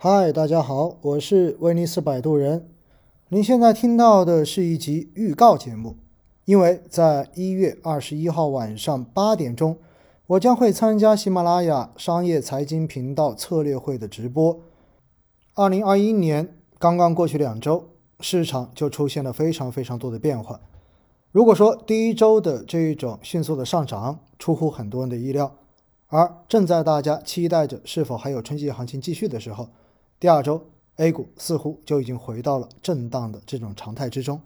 嗨，大家好，我是威尼斯摆渡人。您现在听到的是一集预告节目，因为在一月二十一号晚上八点钟，我将会参加喜马拉雅商业财经频道策略会的直播。二零二一年刚刚过去两周，市场就出现了非常非常多的变化。如果说第一周的这一种迅速的上涨出乎很多人的意料，而正在大家期待着是否还有春季行情继续的时候，第二周，A 股似乎就已经回到了震荡的这种常态之中，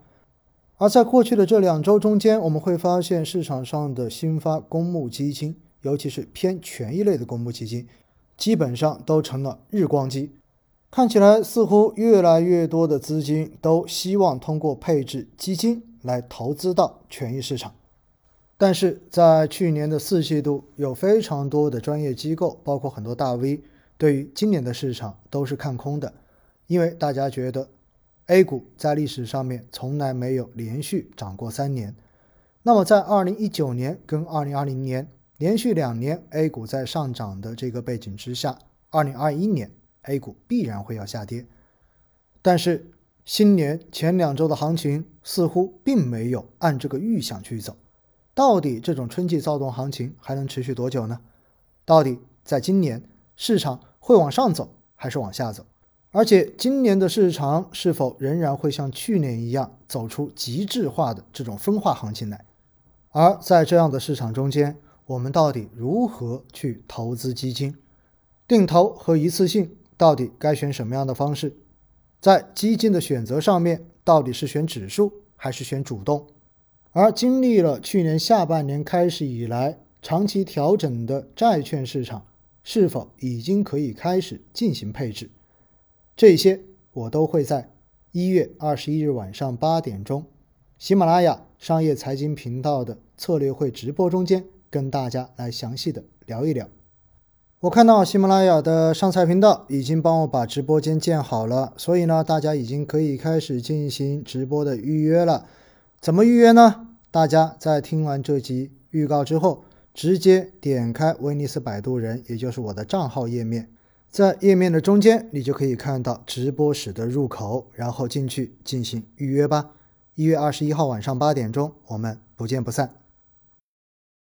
而在过去的这两周中间，我们会发现市场上的新发公募基金，尤其是偏权益类的公募基金，基本上都成了日光机，看起来似乎越来越多的资金都希望通过配置基金来投资到权益市场。但是在去年的四季度，有非常多的专业机构，包括很多大 V。对于今年的市场都是看空的，因为大家觉得 A 股在历史上面从来没有连续涨过三年。那么在二零一九年跟二零二零年连续两年 A 股在上涨的这个背景之下，二零二一年 A 股必然会要下跌。但是新年前两周的行情似乎并没有按这个预想去走。到底这种春季躁动行情还能持续多久呢？到底在今年市场？会往上走还是往下走？而且今年的市场是否仍然会像去年一样走出极致化的这种分化行情来？而在这样的市场中间，我们到底如何去投资基金？定投和一次性到底该选什么样的方式？在基金的选择上面，到底是选指数还是选主动？而经历了去年下半年开始以来长期调整的债券市场。是否已经可以开始进行配置？这些我都会在一月二十一日晚上八点钟，喜马拉雅商业财经频道的策略会直播中间跟大家来详细的聊一聊。我看到喜马拉雅的上菜频道已经帮我把直播间建好了，所以呢，大家已经可以开始进行直播的预约了。怎么预约呢？大家在听完这集预告之后。直接点开威尼斯摆渡人，也就是我的账号页面，在页面的中间，你就可以看到直播室的入口，然后进去进行预约吧。一月二十一号晚上八点钟，我们不见不散。